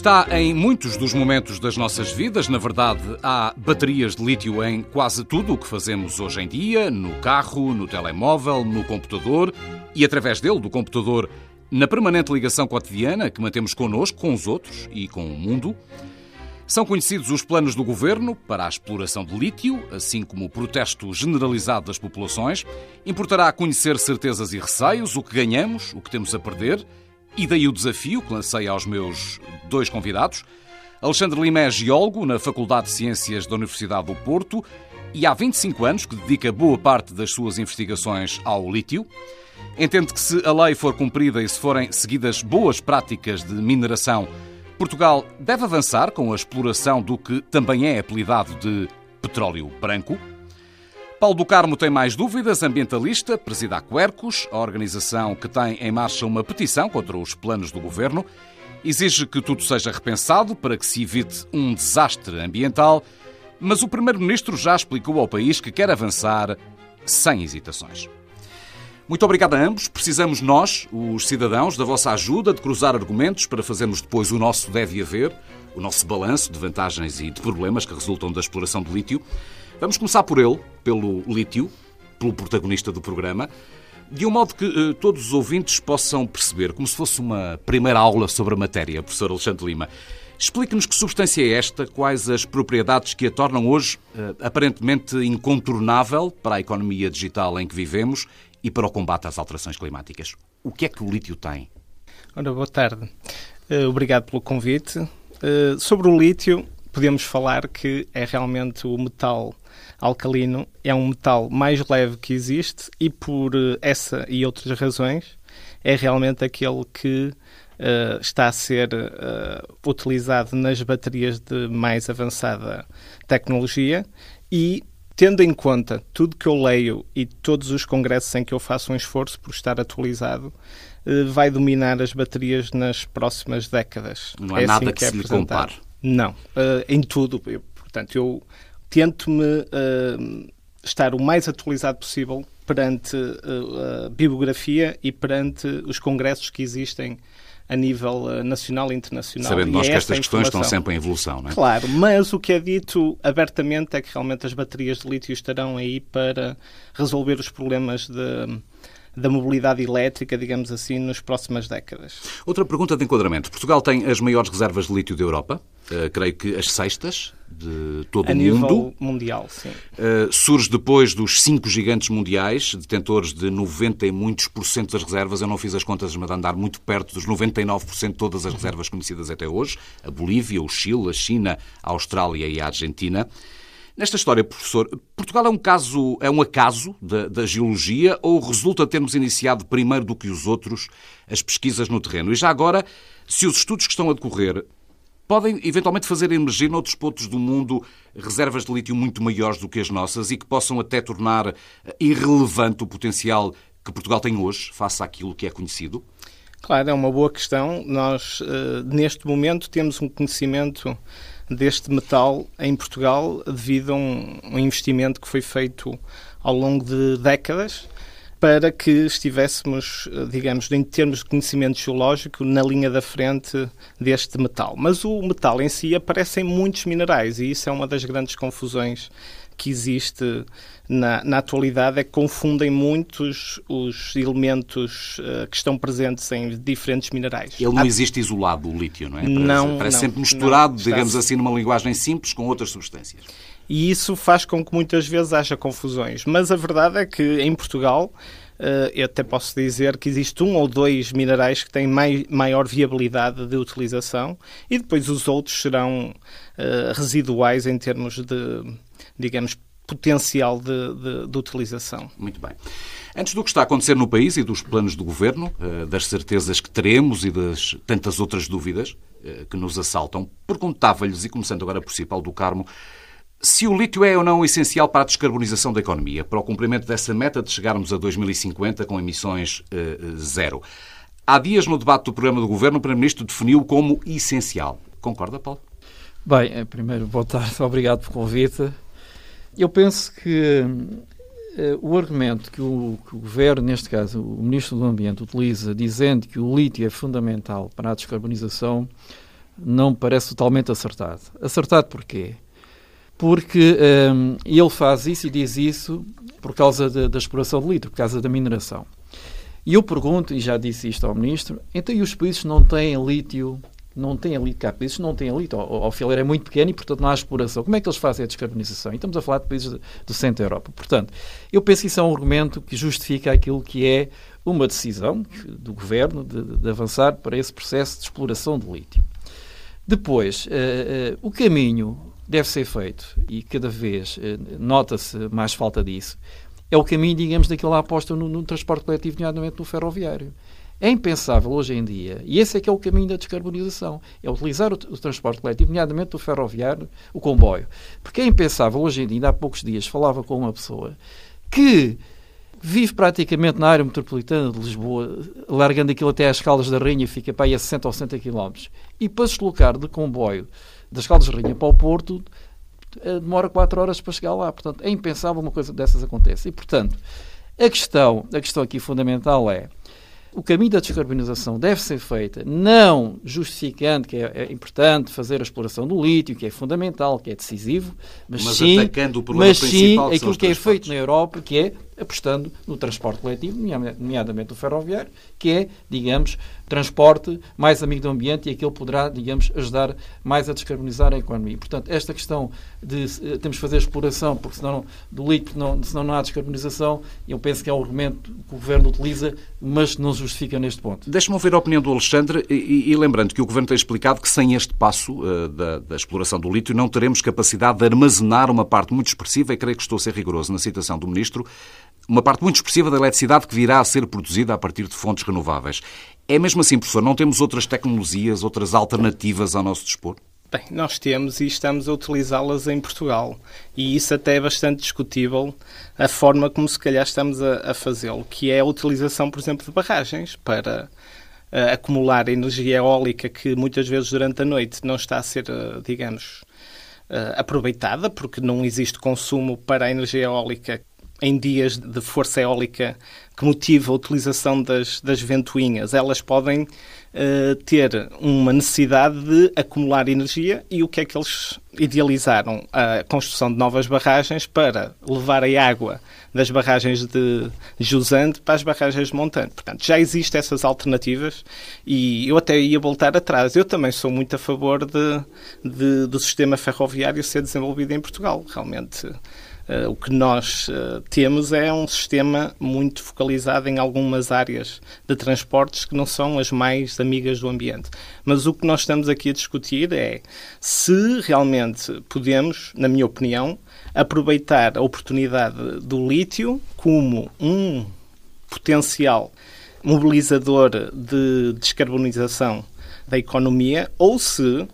Está em muitos dos momentos das nossas vidas. Na verdade, há baterias de lítio em quase tudo o que fazemos hoje em dia: no carro, no telemóvel, no computador e, através dele, do computador, na permanente ligação cotidiana que mantemos connosco, com os outros e com o mundo. São conhecidos os planos do governo para a exploração de lítio, assim como o protesto generalizado das populações. Importará conhecer certezas e receios, o que ganhamos, o que temos a perder e daí o desafio que lancei aos meus dois convidados. Alexandre Lima é geólogo na Faculdade de Ciências da Universidade do Porto e há 25 anos que dedica boa parte das suas investigações ao lítio. Entende que se a lei for cumprida e se forem seguidas boas práticas de mineração, Portugal deve avançar com a exploração do que também é apelidado de petróleo branco. Paulo do Carmo tem mais dúvidas, ambientalista, presida a Quercus, a organização que tem em marcha uma petição contra os planos do governo, exige que tudo seja repensado para que se evite um desastre ambiental, mas o primeiro-ministro já explicou ao país que quer avançar sem hesitações. Muito obrigado a ambos. Precisamos nós, os cidadãos, da vossa ajuda de cruzar argumentos para fazermos depois o nosso deve haver, o nosso balanço de vantagens e de problemas que resultam da exploração do lítio. Vamos começar por ele, pelo lítio, pelo protagonista do programa, de um modo que uh, todos os ouvintes possam perceber, como se fosse uma primeira aula sobre a matéria, professor Alexandre Lima. Explique-nos que substância é esta, quais as propriedades que a tornam hoje uh, aparentemente incontornável para a economia digital em que vivemos e para o combate às alterações climáticas. O que é que o lítio tem? Ora, boa tarde. Uh, obrigado pelo convite. sobre o lítio, podemos falar que é realmente o metal alcalino é um metal mais leve que existe e por eh, essa e outras razões é realmente aquele que uh, está a ser uh, utilizado nas baterias de mais avançada tecnologia e tendo em conta tudo que eu leio e todos os congressos em que eu faço um esforço por estar atualizado, vai dominar as baterias nas próximas décadas. Não há é nada assim que, que é se lhe compare. Não, em tudo. Portanto, eu tento-me uh, estar o mais atualizado possível perante uh, a bibliografia e perante os congressos que existem a nível uh, nacional e internacional. Sabendo nós é que estas questões estão sempre em evolução, não é? Claro, mas o que é dito abertamente é que realmente as baterias de lítio estarão aí para resolver os problemas de da mobilidade elétrica, digamos assim, nas próximas décadas. Outra pergunta de enquadramento. Portugal tem as maiores reservas de lítio da Europa, uh, creio que as sextas de todo a o mundo. A nível mundial, sim. Uh, surge depois dos cinco gigantes mundiais, detentores de 90 e muitos por cento das reservas. Eu não fiz as contas, mas de andar muito perto dos 99% de todas as reservas conhecidas até hoje. A Bolívia, o Chile, a China, a Austrália e a Argentina. Nesta história, professor, Portugal é um caso, é um acaso da, da, geologia ou resulta termos iniciado primeiro do que os outros as pesquisas no terreno? E já agora, se os estudos que estão a decorrer podem eventualmente fazer emergir noutros pontos do mundo reservas de lítio muito maiores do que as nossas e que possam até tornar irrelevante o potencial que Portugal tem hoje face àquilo que é conhecido? Claro, é uma boa questão. Nós, eh, neste momento, temos um conhecimento deste metal em Portugal devido a um investimento que foi feito ao longo de décadas para que estivéssemos, digamos, em termos de conhecimento geológico, na linha da frente deste metal. Mas o metal em si aparece em muitos minerais e isso é uma das grandes confusões que existe na, na atualidade é que confundem muitos os elementos uh, que estão presentes em diferentes minerais. Ele não Há... existe isolado, o lítio, não é? Parece, não. Parece não, sempre misturado, não, digamos assim, numa linguagem simples, com outras substâncias. E isso faz com que muitas vezes haja confusões. Mas a verdade é que em Portugal Uh, eu até posso dizer que existe um ou dois minerais que têm mai, maior viabilidade de utilização e depois os outros serão uh, residuais em termos de, digamos, potencial de, de, de, utilização. Muito bem. Antes do que está a acontecer no país e dos planos do governo, eh, das certezas que teremos e das tantas outras dúvidas eh, que nos assaltam, perguntava-lhes, e começando agora por si, Paulo do Carmo, se o lítio é ou não essencial para a descarbonização da economia, para o cumprimento dessa meta de chegarmos a 2050 com emissões uh, zero. Há dias, no debate do programa do Governo, o Primeiro-Ministro definiu como essencial. Concorda, Paulo? Bem, primeiro, boa tarde, obrigado pelo convite. Eu penso que uh, o argumento que o, que o, Governo, neste caso o Ministro do Ambiente, utiliza, dizendo que o lítio é fundamental para a descarbonização, não me parece totalmente acertado. Acertado porquê? Porque um, ele faz isso e diz isso por causa da exploração de litro, por causa da mineração. E eu pergunto, e já disse isto ao Ministro, então e os países não têm lítio não têm ali, cá países não têm ali, o, o fileiro é muito pequeno e, portanto, não há exploração. Como é que eles fazem a descarbonização? E estamos a falar de países do centro da Europa. Portanto, eu penso que isso é um argumento que justifica aquilo que é uma decisão do governo de, de avançar para esse processo de exploração de lítio. Depois, uh, uh, o caminho deve ser feito, e cada vez uh, nota-se mais falta disso, é o caminho, digamos, daquela aposta no, no transporte coletivo, nomeadamente no ferroviário. É impensável hoje em dia, e esse é que é o caminho da descarbonização, é utilizar o, o transporte coletivo, nomeadamente o ferroviário, o comboio. Porque é impensável hoje em dia, ainda há poucos dias falava com uma pessoa que vive praticamente na área metropolitana de Lisboa, largando aquilo até às Caldas da Rainha, fica para aí a 60 ou 60 km, e para se deslocar de comboio das Caldas da Rainha para o Porto, eh, demora 4 horas para chegar lá. Portanto, é impensável uma coisa dessas aconteça. E, portanto, a questão, a questão aqui fundamental é o caminho da descarbonização deve ser feita não justificando que é, é, importante fazer a exploração do lítio, que é fundamental, que é decisivo, mas, mas sim, atacando o problema mas sim aquilo que é feito na Europa, que é apostando no transporte coletivo, nomeadamente o ferroviário, que é, digamos, transporte mais amigo do ambiente e aquilo poderá, digamos, ajudar mais a descarbonizar a economia. Portanto, esta questão de uh, temos que fazer exploração, porque senão do lítio, não, senão não há descarbonização, eu penso que é um argumento que o Governo utiliza, mas não justifica neste ponto. Deixe-me ouvir a opinião do Alexandre e, e, lembrando que o Governo tem explicado que sem este passo uh, da, da, exploração do lítio não teremos capacidade de armazenar uma parte muito expressiva, e creio que estou a ser rigoroso na citação do Ministro, uma parte muito expressiva da eletricidade que virá a ser produzida a partir de fontes renováveis. É mesmo assim, professor? Não temos outras tecnologias, outras alternativas ao nosso dispor? Bem, nós temos e estamos a utilizá-las em Portugal. E isso até é bastante discutível, a forma como se calhar estamos a, a fazê-lo, que é a utilização, por exemplo, de barragens para uh, acumular energia eólica que muitas vezes durante a noite não está a ser, uh, digamos, uh, aproveitada, porque não existe consumo para a energia eólica em dias de força eólica que motiva a utilização das, das ventoinhas, elas podem uh, ter uma necessidade de acumular energia e o que é que eles idealizaram? A construção de novas barragens para levar a água das barragens de Jusante para as barragens de Montante. Portanto, já existem essas alternativas e eu até ia voltar atrás. Eu também sou muito a favor de, de do sistema ferroviário ser desenvolvido em Portugal. Realmente o que nós uh, temos é um sistema muito focalizado em algumas áreas de transportes que não são as mais amigas do ambiente. Mas o que nós estamos aqui a discutir é se realmente podemos, na minha opinião, aproveitar a oportunidade do lítio como um potencial mobilizador de descarbonização da economia ou se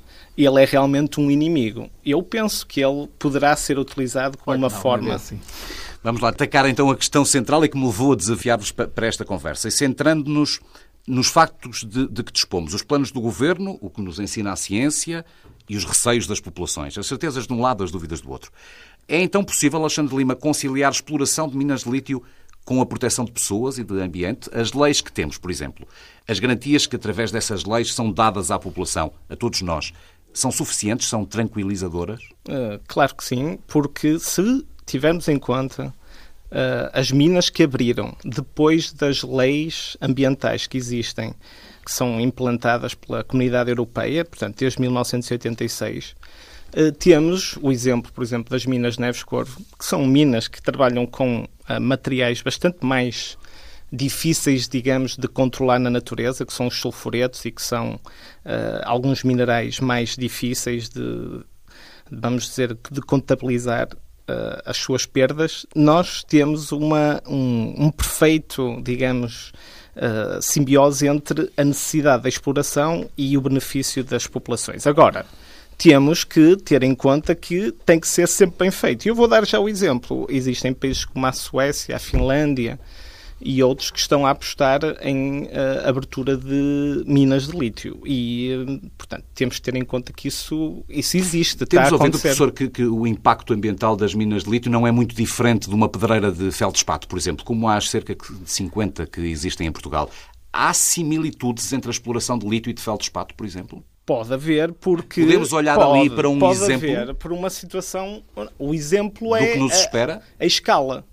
ele é realmente um inimigo. Eu penso que ele poderá ser utilizado como uma não, forma. É assim. Vamos lá atacar então a questão central e que me levou a desafiar-vos para esta conversa. E centrando-nos nos factos de, de, que dispomos, os planos do governo, o que nos ensina a ciência e os receios das populações, as certezas de um lado, as dúvidas do outro. É então possível, Alexandre Lima, conciliar exploração de minas de lítio com a proteção de pessoas e de ambiente? As leis que temos, por exemplo, as garantias que através dessas leis são dadas à população, a todos nós, são suficientes, são tranquilizadoras? Uh, claro que sim, porque se tivermos em conta uh, as minas que abriram depois das leis ambientais que existem, que são implantadas pela Comunidade Europeia, portanto, desde 1986, uh, temos o exemplo, por exemplo, das minas Neves Corvo, que são minas que trabalham com materiais bastante mais difíceis, digamos, de controlar na natureza, que são os sulfuretos e que são uh, alguns minerais mais difíceis de, vamos dizer, de contabilizar uh, as suas perdas, nós temos uma, um, um perfeito, digamos, uh, simbiose entre a necessidade da exploração e o benefício das populações. Agora, temos que ter em conta que tem que ser sempre bem feito. E eu vou dar já o exemplo. Existem países como a Suécia, a Finlândia, e outros que estão a apostar em uh, abertura de minas de lítio. E, uh, portanto, temos que ter em conta que isso, isso existe. Temos ouvido, professor, que, que, o impacto ambiental das minas de lítio não é muito diferente de uma pedreira de feldspato, por exemplo, como há cerca de 50 que existem em Portugal. Há similitudes entre a exploração de lítio e de feldspato, por exemplo? Pode haver, porque. Podemos olhar pode, ali para um pode exemplo. Haver por uma situação. O exemplo do é. que nos a- espera? A, escala.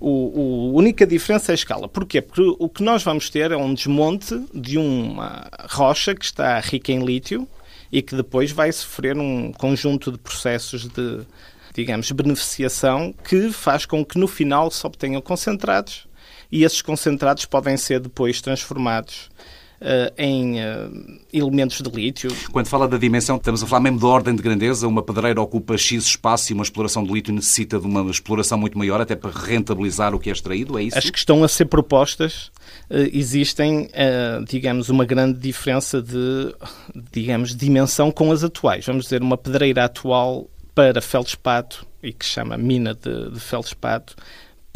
O, a única diferença é a escala. Porquê? Porque o que nós vamos ter é um desmonte de uma rocha que está rica em lítio e que depois vai sofrer um conjunto de processos de, digamos, beneficiação que faz com que no final se obtenham concentrados e esses concentrados podem ser depois transformados em eh, elementos de lítio. Quando fala da dimensão, estamos a falar mesmo da ordem de grandeza. Uma pedreira ocupa X espaço e uma exploração de lítio necessita de uma exploração muito maior até para rentabilizar o que é extraído, é isso? As que estão a ser propostas eh, existem, eh, digamos, uma grande diferença de, digamos, dimensão com as atuais. Vamos dizer, uma pedreira atual para feldspato, e que chama mina de, de feldspato,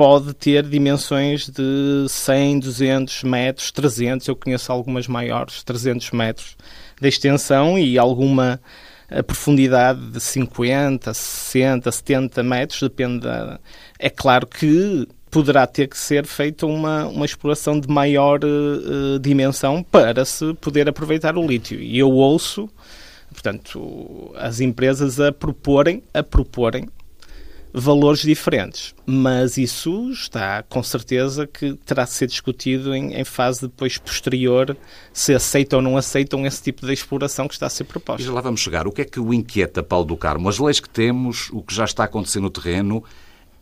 pode ter dimensões de 100, 200 metros, 300, eu conheço algumas maiores, 300 metros de extensão e alguma a profundidade de 50, 60, 70 metros, depende da... É claro que poderá ter que ser feita uma, uma exploração de maior eh, dimensão para se poder aproveitar o lítio. E eu ouço, portanto, as empresas a proporem, a proporem valores diferentes. Mas isso está, com certeza, que terá de ser discutido em, em fase depois posterior, se aceitam ou não aceitam esse tipo de exploração que está a ser E proposta. já lá vamos chegar. O que é que o inquieta, Paulo do Carmo? As leis que temos, o que já está a acontecer no terreno,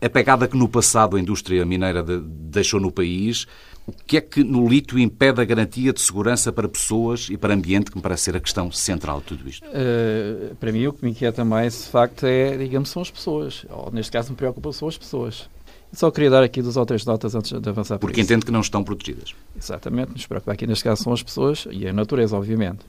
a pegada que no passado a indústria mineira de- deixou no país, o que é que no lítio impede a garantia de segurança para pessoas e para ambiente, que me parece ser a questão central de tudo isto? Uh, para mim, o que me inquieta mais, de facto, é, digamos, são as pessoas. Ou, neste caso, me preocupa são as pessoas. Só queria dar aqui duas ou três notas antes de avançar por Porque entendo que não estão protegidas. Exatamente, nos preocupa aqui, neste caso, são as pessoas e a natureza, obviamente.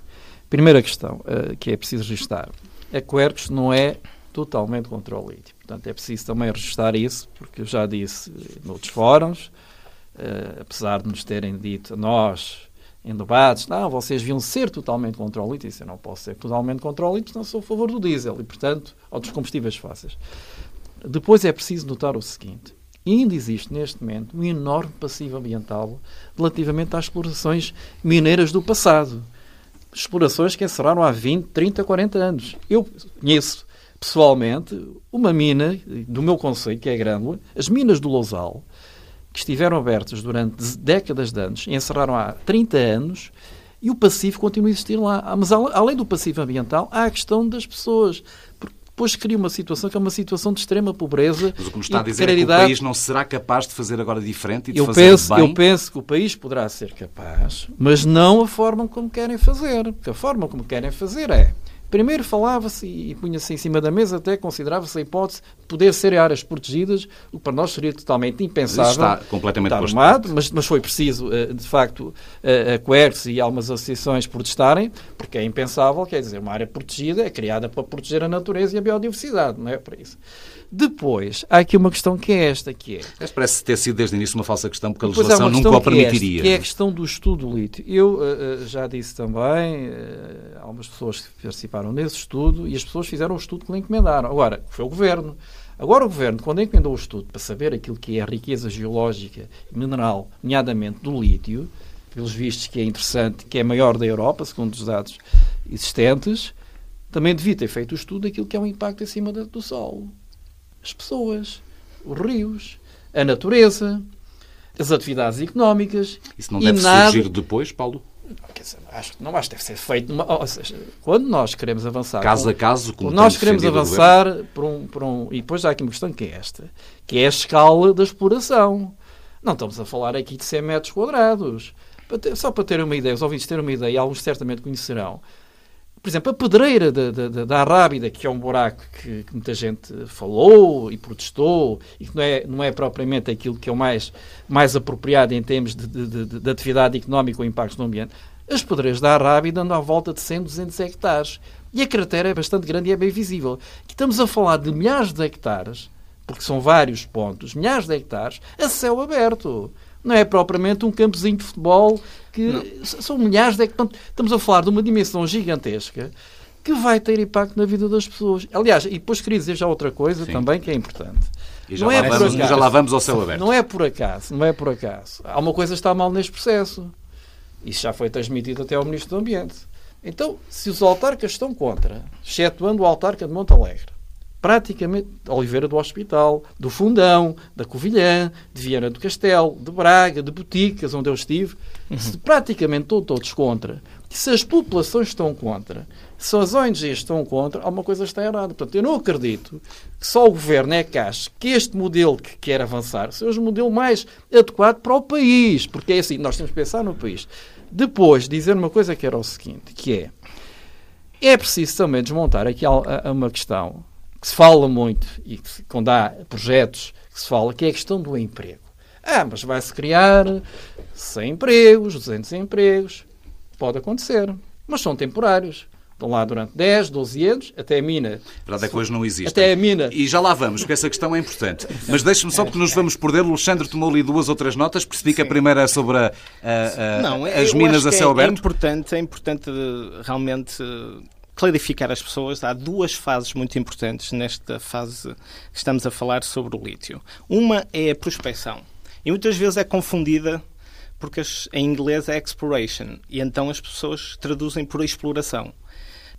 Primeira questão uh, que é preciso registrar. A Quercus não é totalmente contra o lítio. Portanto, é preciso também registrar isso, porque eu já disse eh, noutros fóruns, uh, apesar de nos terem dito a nós em debates, não, vocês deviam ser totalmente contra o lítio. Eu não posso ser totalmente contra o não sou a favor do diesel e, portanto, outros combustíveis fáceis. Depois é preciso notar o seguinte: ainda existe neste momento um enorme passivo ambiental relativamente às explorações mineiras do passado. Explorações que encerraram há 20, 30, 40 anos. Eu conheço pessoalmente uma mina do meu conceito, que é Grândola, as minas do Lousal, que estiveram abertas durante décadas de anos, encerraram há 30 anos, e o passivo continua a existir lá. Mas além do passivo ambiental, há a questão das pessoas. Porque depois cria uma situação que é uma situação de extrema pobreza Mas o que nos está a dizer é que o país não será capaz de fazer agora diferente e de Eu fazer penso, bem. eu penso que o país poderá ser capaz, mas não a forma como querem fazer. Porque a forma como querem fazer é. Primeiro falava-se e punha-se em cima da mesa, até considerava-se a hipótese de poder ser áreas protegidas, o que para nós seria totalmente impensável. Está completamente Está armado, mas, mas foi preciso, eh, de facto, eh, a Quercus e algumas associações protestarem, porque é impensável, quer dizer, uma área protegida é criada para proteger a natureza e a biodiversidade, não é para isso. Depois, há aqui uma questão que é esta, que é... Mas Parece ter sido desde o início uma falsa questão, porque a legislação nunca o é esta, permitiria. Que é a questão do estudo do lítio. Eu eh, já disse também, há algumas pessoas que participaram nesse estudo e as pessoas fizeram o estudo que lhe encomendaram. Agora, foi o Governo. Agora o Governo, quando encomendou o estudo para saber aquilo que é a riqueza geológica e mineral, nomeadamente do lítio, pelos vistos que é interessante, que é maior da Europa, segundo os dados existentes, também devia ter feito o estudo daquilo que é o impacto em cima da- do solo. As pessoas, os rios, a natureza, as atividades económicas. Isso não deve nada- surgir depois, Paulo? Quer dizer, acho que não acho que deve ser feito numa, ou seja, quando nós queremos avançar Caso a caso, como nós queremos avançar por um, por um e depois há aqui uma questão que é esta que é a escala da exploração não estamos a falar aqui de 100 metros quadrados ter- só para terem uma ideia os ouvintes terem uma ideia e alguns certamente conhecerão por exemplo, a pedreira da, da, da- da Arrábida, que é um buraco que, que muita gente falou e protestou, e que não é, não é propriamente aquilo que é o mais, mais apropriado em termos de, de, de- de atividade económica ou impactos no ambiente, as pedreiras da Arrábida andam à volta de 100, 200 hectares. E a cratera é bastante grande e é bem visível. Estamos a falar de milhares de hectares, porque são vários pontos, milhares de hectares, a céu aberto. Não é propriamente um campozinho de futebol que s- são milhares de hectares. Estamos a falar de uma dimensão gigantesca que vai ter impacto na vida das pessoas. Aliás, e depois queria dizer já outra coisa Sim. também que é importante. E já, Não lá é por vamos, acaso. já lá vamos ao céu aberto. Não é por acaso, não é por acaso. Há uma coisa que está mal neste processo. Isso já foi transmitido até ao Ministro do Ambiente. Então, se os autarcas estão contra, excetuando o autarca de Montalegre, praticamente Oliveira do Hospital, do Fundão, da Covilhã, de Viana do Castelo, de Braga, de Boticas, onde eu estive, uhum. se praticamente estão todos contra, se as populações estão contra, se as ONGs estão contra, alguma coisa está errada. Portanto, eu não acredito que só o governo é que ache que este modelo que quer avançar seja o modelo mais adequado para o país. Porque é assim, nós temos que pensar no país. Depois, dizer uma coisa que era o seguinte, que é, é preciso também desmontar aqui uma questão que se fala muito e que, quando há projetos que se fala, que é a questão do emprego. Ah, mas vai-se criar 100 empregos, 200 empregos. Pode acontecer, mas são temporários. Estão lá durante 10, 12 anos, até a mina. A verdade é que hoje não existe. Até a mina. E já lá vamos, porque essa questão é importante. Mas deixe-me só, porque nos vamos perder. O Alexandre tomou ali duas outras notas. Percebi Sim. que a primeira é sobre a, a, a, não, as minas a céu é, aberto. É importante, é importante eh, realmente clarificar as pessoas, há duas fases muito importantes nesta fase que estamos a falar sobre o lítio. Uma é a prospecção. E muitas vezes é confundida porque em inglês é exploration e então as pessoas traduzem por exploração.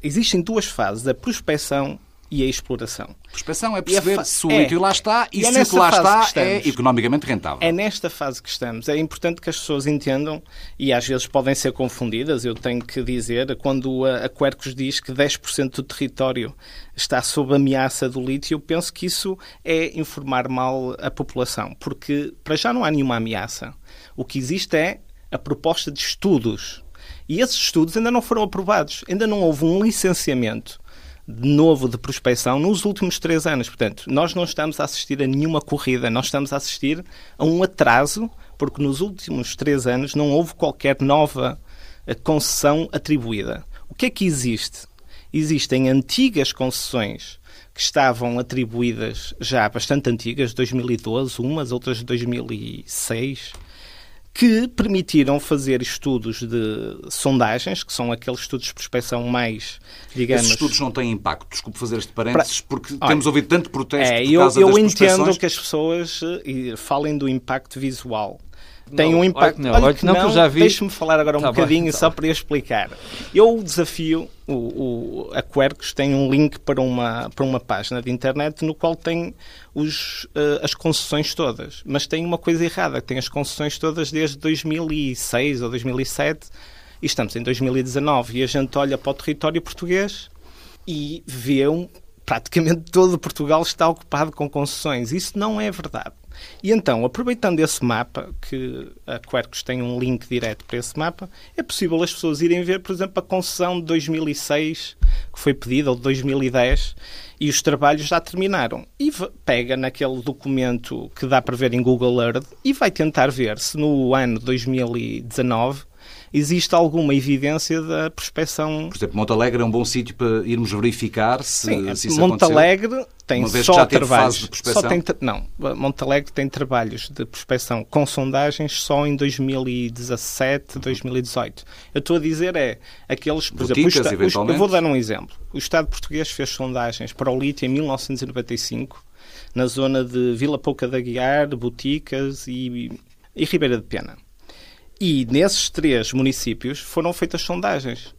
Existem duas fases, a prospecção e a exploração. Prospeção é perceber se o é, lítio lá está e, e é se o que lá está é economicamente rentável. É nesta fase que estamos. É importante que as pessoas entendam e às vezes podem ser confundidas. Eu tenho que dizer, quando a, a Quercus diz que 10% do território está sob ameaça do lítio, eu penso que isso é informar mal a população, porque para já não há nenhuma ameaça. O que existe é a proposta de estudos. E esses estudos ainda não foram aprovados. Ainda não houve um licenciamento de novo de prospecção nos últimos três anos. Portanto, nós não estamos a assistir a nenhuma corrida, nós estamos a assistir a um atraso, porque nos últimos três anos não houve qualquer nova eh, concessão atribuída. O que é que existe? Existem antigas concessões que estavam atribuídas já bastante antigas, 2012, umas, outras de 2006, que permitiram fazer estudos de sondagens, que são aqueles estudos de prospecção mais, digamos... Esses estudos não têm impacto, desculpe fazer este parênteses, porque Olha, temos ouvido tanto protesto é, por eu, causa eu das Eu entendo que as pessoas eh, falem do impacto visual, tem não, um impacto. Olha, não, olha que não, não, já vi. Deixe-me falar agora um tá bocadinho bem, tá só para explicar. Eu desafio o, o, a Quercus tem um link para uma, para uma página de internet no qual tem os, uh, as concessões todas. Mas tem uma coisa errada, tem as concessões todas desde 2006 ou 2007 e estamos em 2019 e a gente olha para o território português e vê um, praticamente todo Portugal está ocupado com concessões. Isso não é verdade. E então, aproveitando esse mapa, que a Quercus tem um link direto para esse mapa, é possível as pessoas irem ver, por exemplo, a concessão de 2006 que foi pedida, ou de 2010, e os trabalhos já terminaram. E pega naquele documento que dá para ver em Google Earth e vai tentar ver se no ano 2019 existe alguma evidência da prospecção. Por exemplo, Montalegre é um bom sítio para irmos verificar se, Sim, se isso Montalegre tem só trabalhos. Só tem, não, Montalegre tem trabalhos de prospecção com sondagens só em 2017, 2018. Eu estou a dizer é aqueles, por Boticas, exemplo, eu vou dar um exemplo. O Estado português fez sondagens para o lítio em 1995 na zona de Vila Pouca da Guiar, Boticas e, e Ribeira de Pena. E nesses três municípios foram feitas sondagens.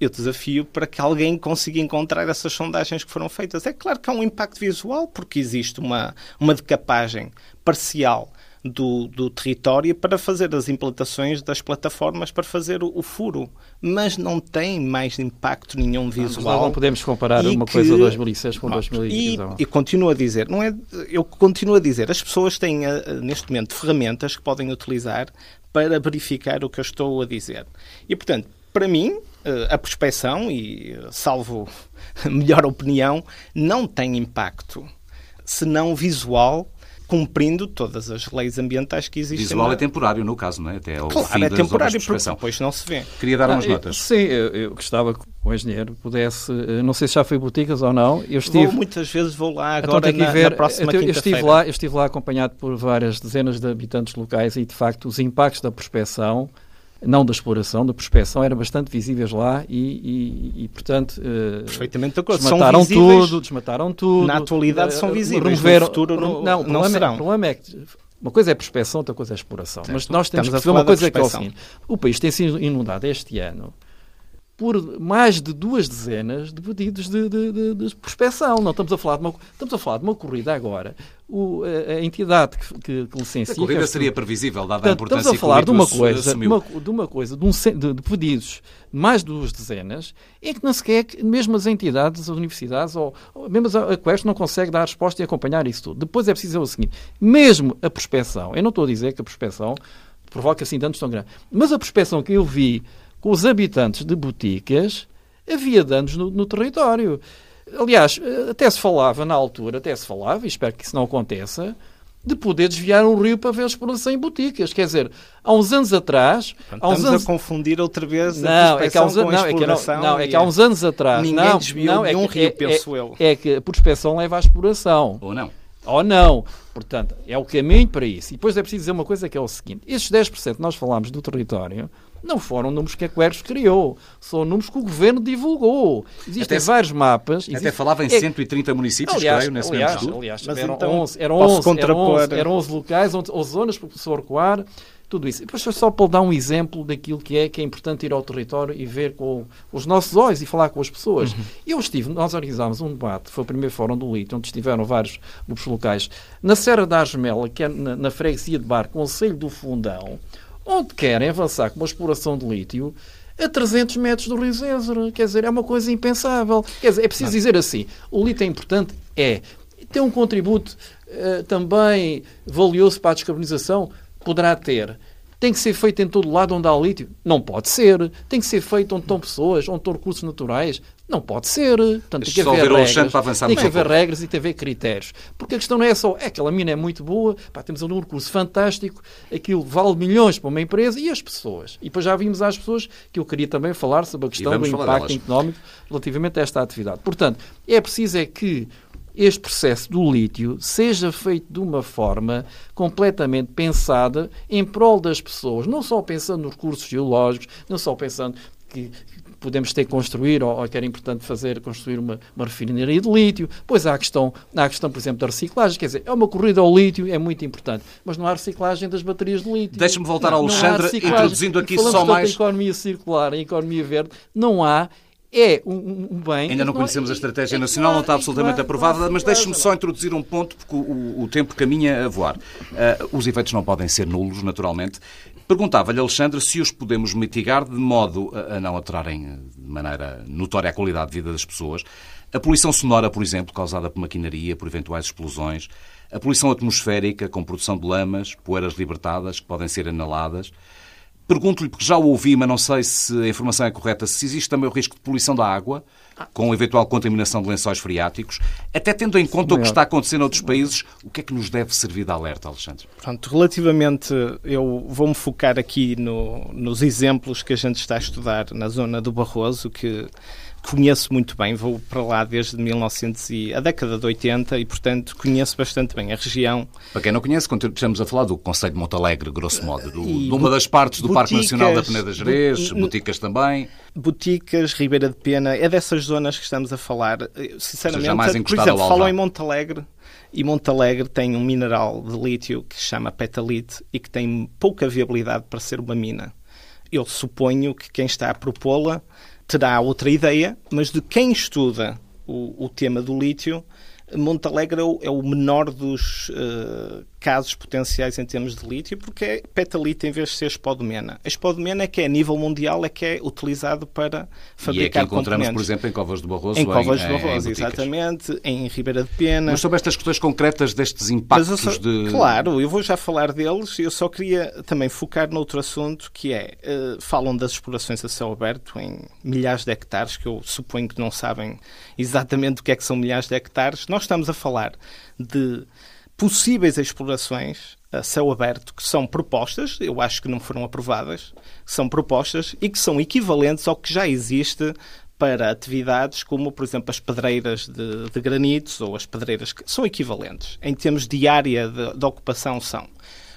Eu desafio para que alguém consiga encontrar essas sondagens que foram feitas. É claro que há um impacto visual, porque existe uma, uma decapagem parcial do, do, território para fazer as implantações das plataformas para fazer o, o furo, mas não tem mais impacto nenhum visual. Não, não podemos comparar uma que, coisa 2006 com 2019. E, e continuo a dizer, não é, eu continuo a dizer, as pessoas têm eh, neste momento ferramentas que podem utilizar para verificar o que eu estou a dizer. E, portanto, para mim, eh, a prospecção, e salvo melhor opinião, não tem impacto, senão visual, cumprindo todas as leis ambientais que existem. Visual é temporário, no caso, não é? Até ao claro, fim é temporário, porque depois não se vê. Queria dar umas ah, notas. Sim, eu, eu gostava que o engenheiro pudesse, eh, não sei se já foi boticas ou não, eu estive... Vou, muitas vezes vou lá então agora então, na, ver, na próxima eu, eu estive lá Eu estive lá acompanhado por várias dezenas de habitantes locais e, de facto, os impactos da prospecção não da exploração, da prospecção, eram bastante visíveis lá e, e, e portanto, uh, Perfeitamente de acordo. desmataram visíveis, tudo, desmataram tudo. Na atualidade uh, são visíveis, removeram, no futuro não, não, o problema, serão. O problema é que uma coisa é prospecção, outra coisa é exploração. Certo. Mas nós temos Estamos perceber uma coisa que é o seguinte, o país tem sido inundado este ano por mais de duas dezenas de pedidos de, de, de, de prospecção. Não estamos a falar de uma, estamos a falar de uma corrida agora. O, a, a, entidade que, que, que licencia. A corrida seria previsível, dada a importância Estamos a falar de uma coisa, de uma, de uma coisa, de, um, de, de pedidos mais de duas dezenas, em que não sequer, mesmo as entidades, as universidades, ou, ou mesmo a Quest não consegue dar resposta e acompanhar isso tudo. Depois é preciso o seguinte: mesmo a prospecção, eu não estou a dizer que a prospecção provoca assim danos tão grandes, mas a prospecção que eu vi com os habitantes de boticas, havia danos no, no, território. Aliás, até se falava na altura, até se falava, e espero que isso não aconteça, de poder desviar um rio para ver a exploração em boticas. Quer dizer, há uns anos atrás... Há uns Estamos anos... a confundir outra vez não, a é que há uns, não, é que não, não, é que há uns anos atrás... Ninguém não, desviou não, é nenhum que, rio, é, penso é, eu. É que a prospecção leva à exploração. Ou não. Ou não. Portanto, é o caminho para isso. E depois é preciso dizer uma coisa que é o seguinte. Estes 10% que nós falámos do território não foram números que a Queros criou, são números que o governo divulgou. Existem Até vários mapas. Até falava em é, 130 municípios, aliás, creio, nesse aliás, mesmo estudo. aliás, Mas eram, então, 11, eram, posso 11, eram, 11, contrapor- eram 11 locais, 11, 11 zonas para o professor Coar, tudo isso. E depois só para dar um exemplo daquilo que é, que é importante ir ao território e ver com os nossos olhos e falar com as pessoas. Uhum. Eu estive, nós organizámos um debate, foi o primeiro fórum do Lito, onde estiveram vários grupos locais, na Serra da Argemela, que é na, na freguesia de Bar, Conselho do Fundão, onde querem avançar com uma exploração de lítio a 300 metros do Rio Zézer. Quer dizer, é uma coisa impensável. Quer dizer, é preciso dizer assim, o lítio é importante? É. Tem um contributo eh, também valioso para a descarbonização? Poderá ter. Tem que ser feito em todo lado onde há lítio? Não pode ser. Tem que ser feito onde estão pessoas, onde estão recursos naturais? Não pode ser. Portanto, tem que haver regras. Tem que haver regras e tem que haver critérios. Porque a questão não é só, é aquela mina é muito boa, pá, temos ali um recurso fantástico, aquilo vale milhões para uma empresa e as pessoas. E depois já vimos às pessoas que eu queria também falar sobre a questão do impacto económico relativamente a esta atividade. Portanto, é preciso é que este processo do lítio seja feito de uma forma completamente pensada em prol das pessoas, não só pensando nos recursos geológicos, não só pensando que podemos ter que construir, ou, ou que era importante fazer, construir uma, uma refinaria de lítio. Pois há a, questão, há a questão, por exemplo, da reciclagem. Quer dizer, é uma corrida ao lítio, é muito importante, mas não há reciclagem das baterias de lítio. Deixa-me voltar Não- há Alexandre, introduzindo aqui só mais- em economia circular, em economia verde, não há. É um, bem. Ainda não é- conhecemos a é- estratégia é nacional, não está absolutamente é aprovada, mas deixe-me só introduzir um ponto, porque o, o tempo caminha a voar. Ah, os efeitos não podem ser nulos, naturalmente. Perguntava-lhe, Alexandre, se os podemos mitigar de modo a, não alterarem de maneira notória a qualidade de vida das pessoas. A poluição sonora, por exemplo, causada por maquinaria, por eventuais explosões. A poluição atmosférica, com produção de lamas, poeiras libertadas, que podem ser inaladas. Pergunto-lhe, porque já o ouvi, mas não sei se a informação é correta, se existe também o risco de poluição da água, com eventual contaminação de lençóis freáticos, até tendo em conta o que está acontecendo noutros países, o que é que nos deve servir de alerta, Alexandre? Pronto, relativamente, eu vou-me focar aqui no- nos exemplos que a gente está a estudar na zona do Barroso, que conheço muito bem, vou para lá desde 1900 e a década de 80 e, portanto, conheço bastante bem a região. Para quem não conhece, estamos a falar do Conselho de Montalegre, grosso modo, do- de uma das partes do Parque boticas, Nacional da Peneda Gerês, boticas também. Boticas, Ribeira de Pena, é dessas zonas que estamos a falar. Eu, Sinceramente, Seja mais por exemplo, falam em Montalegre e Montalegre tem um mineral de lítio que se chama petalite e que tem pouca viabilidade para ser uma mina. Eu suponho que quem está a propô-la terá outra ideia, mas de quem estuda o, o tema do lítio, Montalegre é o, é menor dos eh, casos potenciais em termos de lítio, porque é petalite em vez de ser espodumena. A espodumena é que é a nível mundial, é que é utilizado para E é que fabricar encontramos, por exemplo, em Covas do Barroso. Em Covas em, do em Barroso, boticas. exatamente, em Ribeira de Pena. Mas sobre estas questões concretas destes impactos só- de... Claro, eu vou já falar deles. Eu só queria também focar noutro assunto que é, eh, falam das explorações a céu aberto em milhares de hectares, que eu suponho que não sabem exatamente o que é que são milhares de hectares. Nós estamos a falar de possíveis explorações a céu aberto que são propostas, eu acho que não foram aprovadas, são propostas e que são equivalentes ao que já existe para atividades como, por exemplo, as pedreiras de, de granitos ou as pedreiras que são equivalentes. Em termos de área de, de ocupação, são.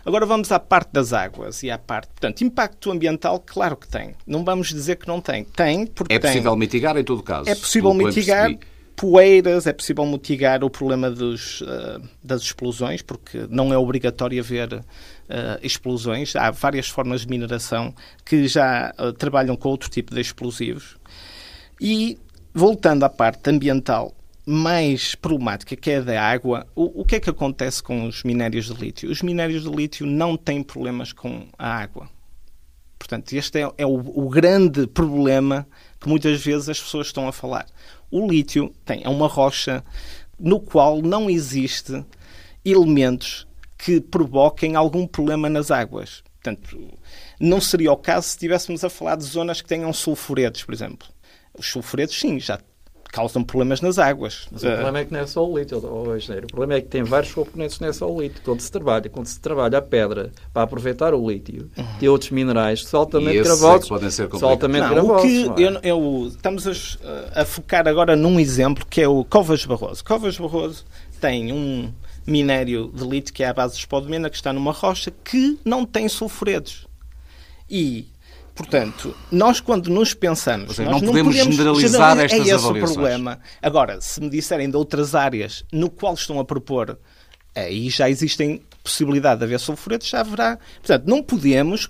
Agora vamos à parte das águas e à parte. Portanto, impacto ambiental, claro que tem. Não vamos dizer que não tem. Tem, porque É tem. possível mitigar em todo caso. É possível mitigar. percebi. Poeiras, é possível mitigar o problema dos, uh, das explosões, porque não é obrigatório haver uh, explosões. Há várias formas de mineração que já uh, trabalham com outro tipo de explosivos. E, voltando à parte ambiental mais problemática, que é a da água, o, o que é que acontece com os minérios de lítio? Os minérios de lítio não têm problemas com a água. Portanto, este é, é o, o grande problema que muitas vezes as pessoas estão a falar o lítio tem, é uma rocha no qual não existe elementos que provoquem algum problema nas águas. Portanto, não seria o caso se estivéssemos a falar de zonas que tenham sulfuretos, por exemplo. Os sulfuretos, sim, já causam problemas nas águas. Mas o problema é que não é só o lítio, oh, engenheiro. O problema é que tem vários componentes, não é só o lítio. Quando se trabalha, quando se trabalha a pedra para aproveitar o lítio, uhum. tem outros minerais que são altamente gravosos. É podem ser são altamente não, gravosos. O que é? eu, eu, estamos a, a, focar agora num exemplo que é o Covas Barroso. Covas Barroso tem um minério de lítio que é a base de espodumena que está numa rocha que não tem sulfuretos. E Portanto, nós quando nos pensamos, seja, não, podemos não, podemos generalizar estas é esse avaliações. o problema. Agora, se me disserem de outras áreas no qual estão a propor, aí já existem possibilidade de haver sulfuretos, já haverá. Portanto, não podemos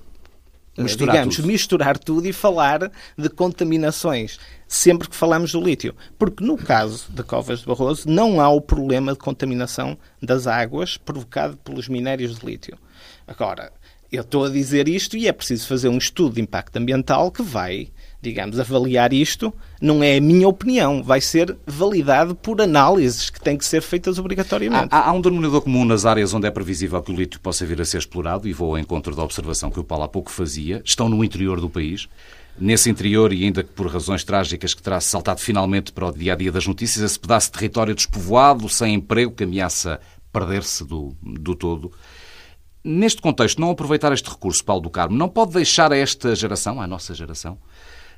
eh, misturar digamos, tudo. misturar tudo e falar de contaminações sempre que falamos do lítio. Porque no caso de Covas de Barroso não há o problema de contaminação das águas provocado pelos minérios de lítio. Agora, eu estou a dizer isto e é preciso fazer um estudo de impacto ambiental que vai, digamos, avaliar isto. Não é a minha opinião, vai ser validado por análises que têm que ser feitas obrigatoriamente. Há, há um denominador comum nas áreas onde é previsível que o lítio possa vir a ser explorado, e vou ao encontro da observação que o Paulo há pouco fazia. Estão no interior do país. Nesse interior, e ainda que por razões trágicas que terá saltado finalmente para o dia a dia das notícias, esse pedaço de território despovoado, sem emprego, que ameaça perder-se do, do todo. Neste contexto, não aproveitar este recurso, Paulo do Carmo, não pode deixar a esta geração, à nossa geração,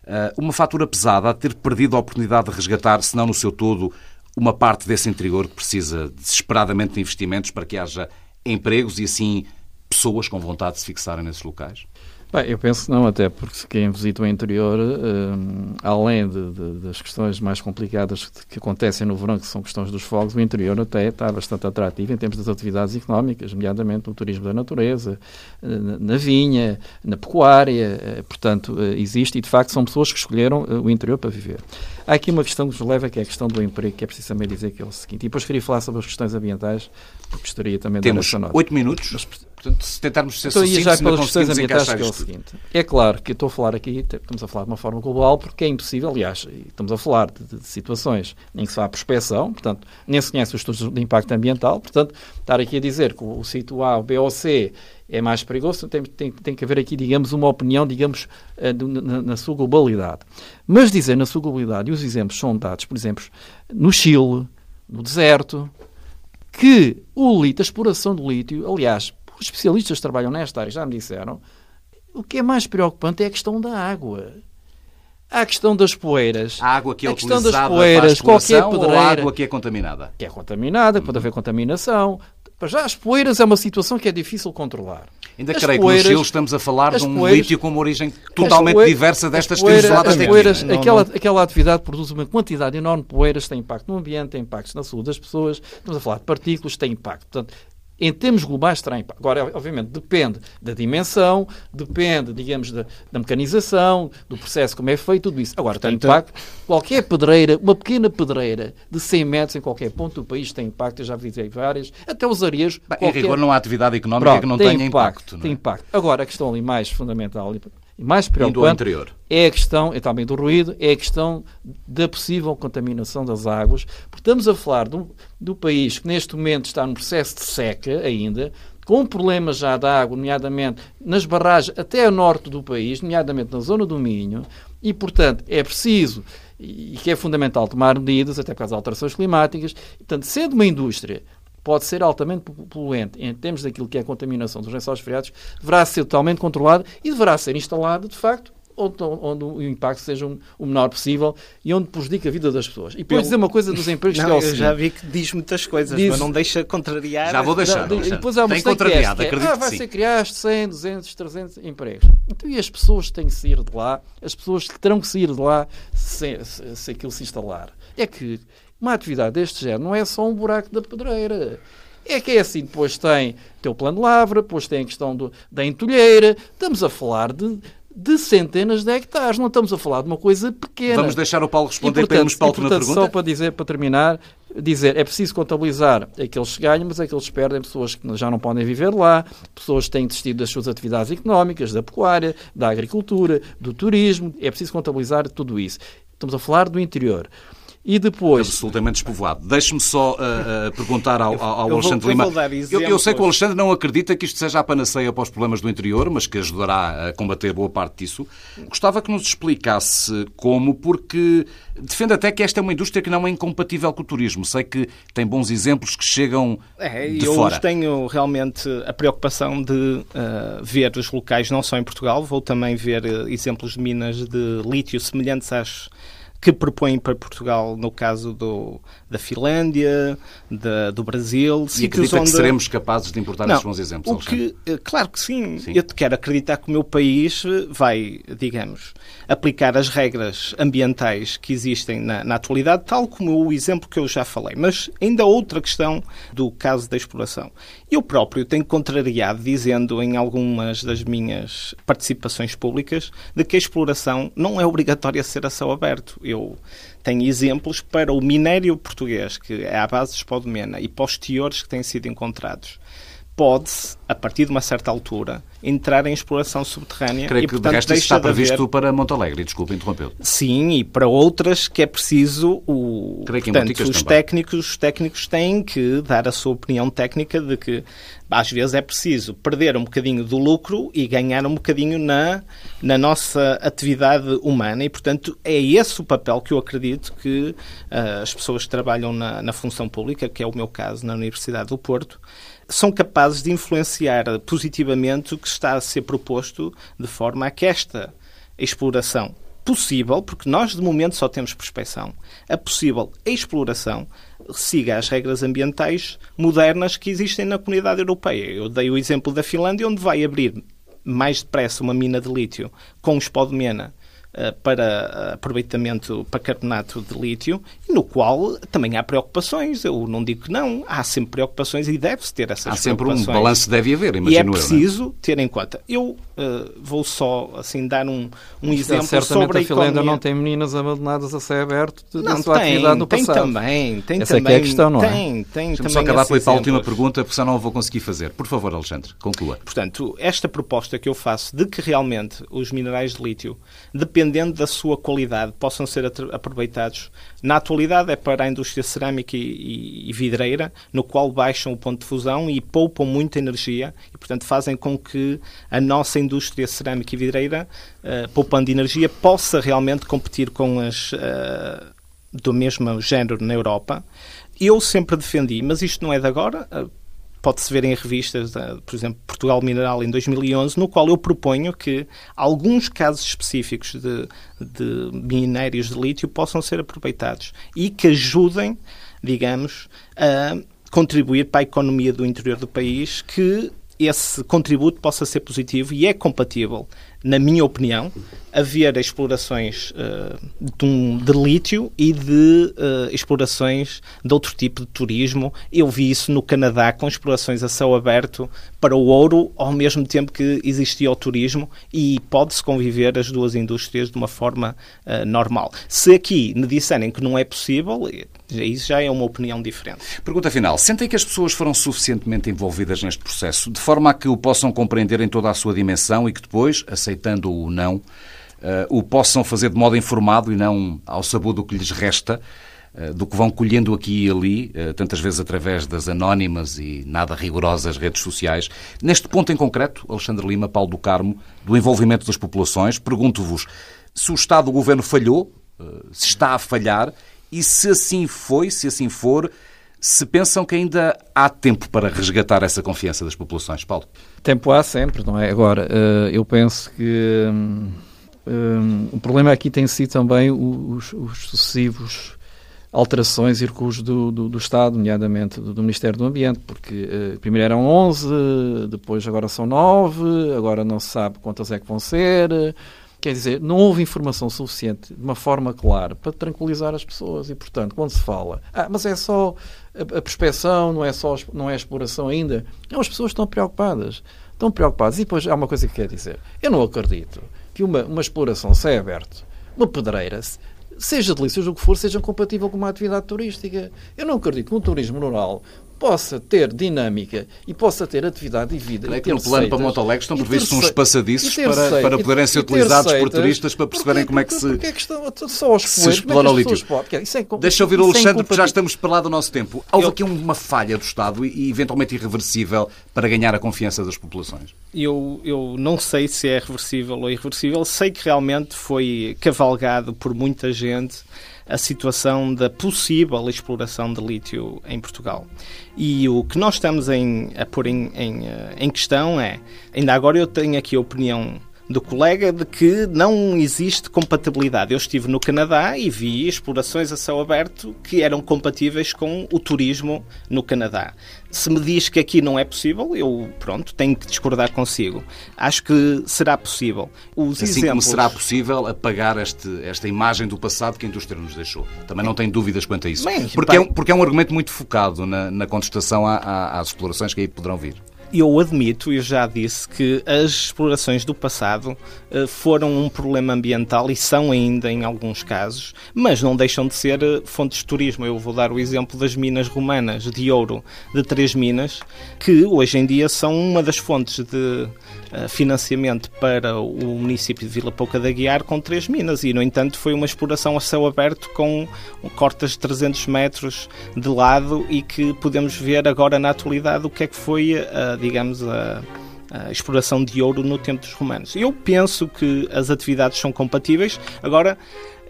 eh, uma fatura pesada a ter perdido a oportunidade de resgatar, se não no seu todo, uma parte desse interior que precisa desesperadamente de investimentos para que haja empregos e assim pessoas com vontade de se fixarem nesses locais? Bem, eu penso que não, até porque quem visita o interior, um, além de, de, das questões mais complicadas que acontecem no verão, que são questões dos fogos, o interior até está bastante atrativo em termos das atividades económicas, nomeadamente no turismo da natureza, eh, na, na vinha, na pecuária, eh, portanto, eh, existe e de facto são pessoas que escolheram o interior para viver. Há aqui uma questão que nos leva, que é a questão do emprego, que é preciso também dizer que é o seguinte, e depois queria falar sobre as questões ambientais, porque gostaria também Temos de Temos oito minutos. Mas, Portanto, se tentarmos ser então, sucintos, já pelas questões ambientais, que é o seguinte. É claro que eu estou a falar aqui, estamos a falar de uma forma global, porque é impossível, aliás, estamos a falar de, de situações em que se há prospecção, portanto, nem se conhece os estudos de impacto ambiental, portanto, estar aqui a dizer que o, sítio A, o B ou C é mais perigoso, tem, tem, tem que haver aqui, digamos, uma opinião, digamos, eh, na, na, sua globalidade. Mas dizer na sua globalidade, e os exemplos são dados, por exemplo, no Chile, no deserto, que o lítio, a exploração do lítio, aliás, os especialistas que trabalham nesta área já me disseram, o que é mais preocupante é a questão da água. Há a questão das poeiras. A água que é a questão das poeiras, qualquer pedreira. Ou a água que é contaminada? Que é contaminada, pode haver contaminação. Mas já as poeiras é uma situação que é difícil controlar. Ainda as creio poeiras, que no Chile estamos a falar de um poeiras, lítio com uma origem totalmente poeiras, diversa destas poeiras, isoladas as poeiras, aqui. Aquela, não, aquela atividade produz uma quantidade enorme de poeiras, tem impacto no ambiente, tem impactos na saúde das pessoas. Estamos a falar de partículas, tem impacto. Portanto, em termos globais terá impacto. Agora, obviamente, depende da dimensão, depende, digamos, da, da, mecanização, do processo como é feito, tudo isso. Agora, Portanto, tem impacto. Qualquer pedreira, uma pequena pedreira de 100 metros em qualquer ponto do país tem impacto. Eu já visitei várias. Até os arejos. Bem, Em rigor, não há atividade económica Pronto, que não tenha impacto. impacto é? Tem impacto. Agora, a questão ali mais fundamental e mais preocupante é a questão, é também do ruído, é a questão da possível contaminação das águas. Porque estamos a falar do, do país que neste momento está num processo de seca ainda, com problemas já da água, nomeadamente nas barragens até a norte do país, nomeadamente na zona do Minho, e, portanto, é preciso e que é fundamental tomar medidas, até por causa das alterações climáticas. E, portanto, sendo uma indústria pode ser altamente poluente em termos daquilo que é a contaminação dos lençóis freáticos, deverá ser totalmente controlado e deverá ser instalado, de facto, onde, onde o impacto seja o menor possível e onde prejudica a vida das pessoas. E depois dizer uma coisa dos empregos não, que é o eu já vi que diz muitas coisas, diz, mas não deixa contrariar. Já vou deixar. Da, depois há uma Tem contrariado, que é, ah, vai ser criar 100, 200, 300 empregos. Então e as pessoas têm que sair de lá, as pessoas que terão que sair de lá se, se, se aquilo se instalar. É que uma atividade deste género não é só um buraco da pedreira. É que é assim, depois tem o teu plano de lavra, depois tem a questão do, da entulheira. Estamos a falar de, de centenas de hectares, não estamos a falar de uma coisa pequena. Vamos deixar o Paulo responder e, portanto, para irmos para a última pergunta. Só para dizer, para terminar, dizer, é preciso contabilizar aqueles que ganham, mas aqueles que perdem, pessoas que já não podem viver lá, pessoas que têm desistido das suas atividades económicas, da pecuária, da agricultura, do turismo, é preciso contabilizar tudo isso. Estamos a falar do interior. E depois. Absolutamente despovoado. Deixe-me só uh, uh, perguntar ao, ao, Alexandre vou, Lima. Eu, eu, sei que o Alexandre não acredita que isto seja a panaceia para os problemas do interior, mas que ajudará a combater boa parte disso. Gostava que nos explicasse como, porque defende até que esta é uma indústria que não é incompatível com o turismo. Sei que tem bons exemplos que chegam é, de eu fora. Eu tenho realmente a preocupação de uh, ver os locais, não só em Portugal, vou também ver exemplos de minas de lítio semelhantes às que propõem para Portugal, no caso do, da Finlândia, da, do Brasil. E acredita onde... que seremos capazes de importar esses bons exemplos? O que, eh, claro que sim. sim. Eu quero acreditar que o meu país vai, digamos, aplicar as regras ambientais que existem na, na atualidade, tal como o exemplo que eu já falei. Mas ainda outra questão do caso da exploração. Eu próprio tenho contrariado dizendo em algumas das minhas participações públicas de que a exploração não é obrigatória ser a céu aberto. Eu tenho exemplos para o minério português, que é à base de espodumena, e para os teores que têm sido encontrados pode-se, a partir de uma certa altura, entrar em exploração subterrânea. Creio e, que portanto, de resto está previsto haver... para Montalegre, desculpe interrompeu. Sim, e para outras que é preciso o... Creio que portanto, os técnicos, os técnicos têm que dar a sua opinião técnica de que às vezes é preciso perder um bocadinho do lucro e ganhar um bocadinho na, na nossa atividade humana. E, portanto, é esse o papel que eu acredito que uh, as pessoas que trabalham na, na função pública, que é o meu caso na Universidade do Porto, são capazes de influenciar positivamente o que está a ser proposto de forma a que esta exploração possível, porque nós de momento só temos prospecção, a possível exploração siga as regras ambientais modernas que existem na comunidade europeia. Eu dei o exemplo da Finlândia, onde vai abrir mais depressa uma mina de lítio com espodumena eh, para eh, aproveitamento para carbonato de lítio, no qual também há preocupações. Eu não digo que não, há sempre preocupações e deve-se ter essas há preocupações. Há sempre um balanço deve haver, imagino E é eu, é? preciso é? ter em conta. Eu uh, vou só assim dar um, um exemplo certamente sobre a, a Finlândia não tem meninas abandonadas a céu aberto de, não, da sua tem, atividade no tem passado. Também, tem Essa também, é, é a questão, não tem, é? Tem, tem Deixa-me só acabar para a última pergunta, porque senão não vou conseguir fazer. Por favor, Alexandre, conclua. Portanto, esta proposta que eu faço de que realmente os minerais de lítio, dependendo da sua qualidade, possam ser aproveitados. Na atualidade é para a indústria cerâmica e, e, vidreira, no qual baixam o ponto de fusão e poupam muita energia e, portanto, fazem com que a nossa indústria cerâmica e vidreira, uh, poupando energia, possa realmente competir com as uh, do mesmo género na Europa. Eu sempre defendi, mas isto não é de agora, uh, pode-se ver em revistas, por exemplo, Portugal Mineral em 2011, no qual eu proponho que alguns casos específicos de, de minérios de lítio possam ser aproveitados e que ajudem, digamos, a contribuir para a economia do interior do país, que esse contributo possa ser positivo e é compatível na minha opinião, haver explorações uh, de, um, de, lítio e de uh, explorações de outro tipo de turismo. Eu vi isso no Canadá com explorações a céu aberto para o ouro, ao mesmo tempo que existia o turismo e pode-se conviver as duas indústrias de uma forma uh, normal. Se aqui me disserem que não é possível, isso já é uma opinião diferente. Pergunta final. Sentem que as pessoas foram suficientemente envolvidas neste processo, de forma a que o possam compreender em toda a sua dimensão e que depois, aceitando o não, o possam fazer de modo informado e não ao sabor do que lhes resta, uh, do que vão colhendo aqui e ali, uh, tantas vezes através das anónimas e nada rigorosas redes sociais. Neste ponto em concreto, Alexandre Lima, Paulo do Carmo, do envolvimento das populações, pergunto-vos se o Estado, o Governo falhou, se está a falhar e se assim foi, se assim for, se pensam que ainda há tempo para resgatar essa confiança das populações, Paulo? Tempo há sempre, não é? Agora, eh, eu penso que um, um, o problema aqui tem sido também os, os sucessivos alterações e recursos do, do, do, Estado, nomeadamente do, do, Ministério do Ambiente, porque uh, primeiro eram 11, depois agora são 9, agora não se sabe quantas é que vão ser, Quer dizer, não houve informação suficiente de uma forma clara para tranquilizar as pessoas. E, portanto, quando se fala, ah, mas é só a, a prospeção, não é só não é a exploração ainda. Não, as pessoas estão preocupadas. Estão preocupadas. E depois há uma coisa que quer dizer. Eu não acredito que uma, uma exploração se aberto, uma pedreira, seja de o que for, seja compatível com uma atividade turística. Eu não acredito que um turismo rural possa ter dinâmica e possa ter atividade e vida. É que no plano para Montalegre estão previstos uns passadiços para, para poderem ser utilizados por turistas para perceberem como é que se, porque é que estão, só aos se explora é o lítio. É, Deixa eu ouvir o Alexandre, porque já estamos para lá do nosso tempo. Houve eu, aqui uma falha do Estado e eventualmente irreversível para ganhar a confiança das populações. Eu, eu não sei se é reversível ou irreversível, sei que realmente foi cavalgado por muita gente a situação da possível exploração de lítio em Portugal. E o que nós estamos em, a pôr em, em, eh, em questão é, ainda agora eu tenho aqui a opinião do colega de que não existe compatibilidade. Eu estive no Canadá e vi explorações a céu aberto que eram compatíveis com o turismo no Canadá. Se me diz que aqui não é possível, eu, pronto, tenho que discordar consigo. Acho que será possível. Os assim exemplos... como será possível apagar este, esta imagem do passado que a indústria nos deixou. Também não tenho dúvidas quanto a isso. Bem, porque, é, porque é um argumento muito focado na, na contestação às explorações que aí poderão vir eu admito, eu já disse, que as explorações do passado uh, foram um problema ambiental e são ainda em alguns casos, mas não deixam de ser uh, fontes de turismo. Eu vou dar o exemplo das minas romanas de ouro de três minas, que hoje em dia são uma das fontes de uh, financiamento para o município de Vila Pouca da Guiar com três minas e, no entanto, foi uma exploração a céu aberto com cortas de 300 metros de lado e que podemos ver agora na atualidade o que é que foi a digamos, a, a exploração de ouro no tempo dos romanos. Eu penso que as atividades são compatíveis. Agora,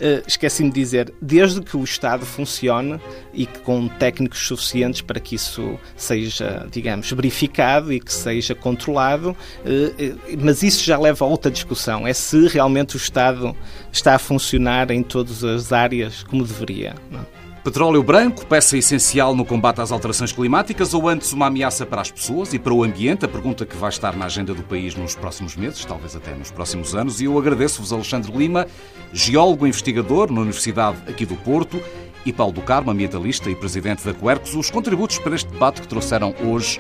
Uh, esqueci-me de dizer, desde que o Estado funcione e que com técnicos suficientes para que isso seja, digamos, verificado e que seja controlado, uh, mas isso já leva a outra discussão, é se realmente o Estado está a funcionar em todas as áreas como deveria. Não? Petróleo branco, peça essencial no combate às alterações climáticas ou antes uma ameaça para as pessoas e para o ambiente? A pergunta que vai estar na agenda do país nos próximos meses, talvez até nos próximos anos. E eu agradeço-vos, Alexandre Lima, geólogo investigador na Universidade aqui do Porto, e Paulo do Carmo, ambientalista e presidente da Quercus, os contributos para este debate que trouxeram hoje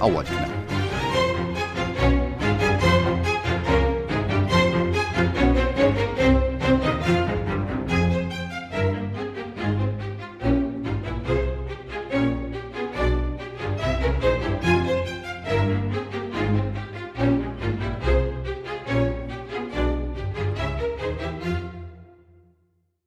ao Olho